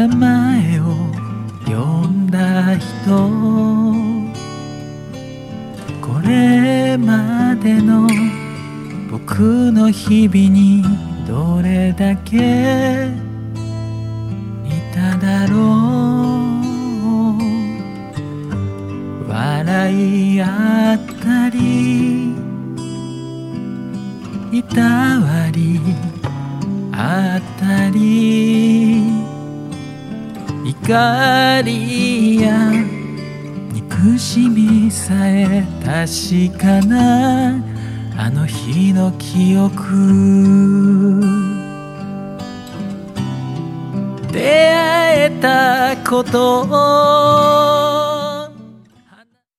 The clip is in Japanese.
名前を呼んだ人。これまでの僕の日々にどれだけ似ただろう。笑い合ったりいたわりあったり。怒りや憎しみさえ確かなあの日の記憶。出会えたこと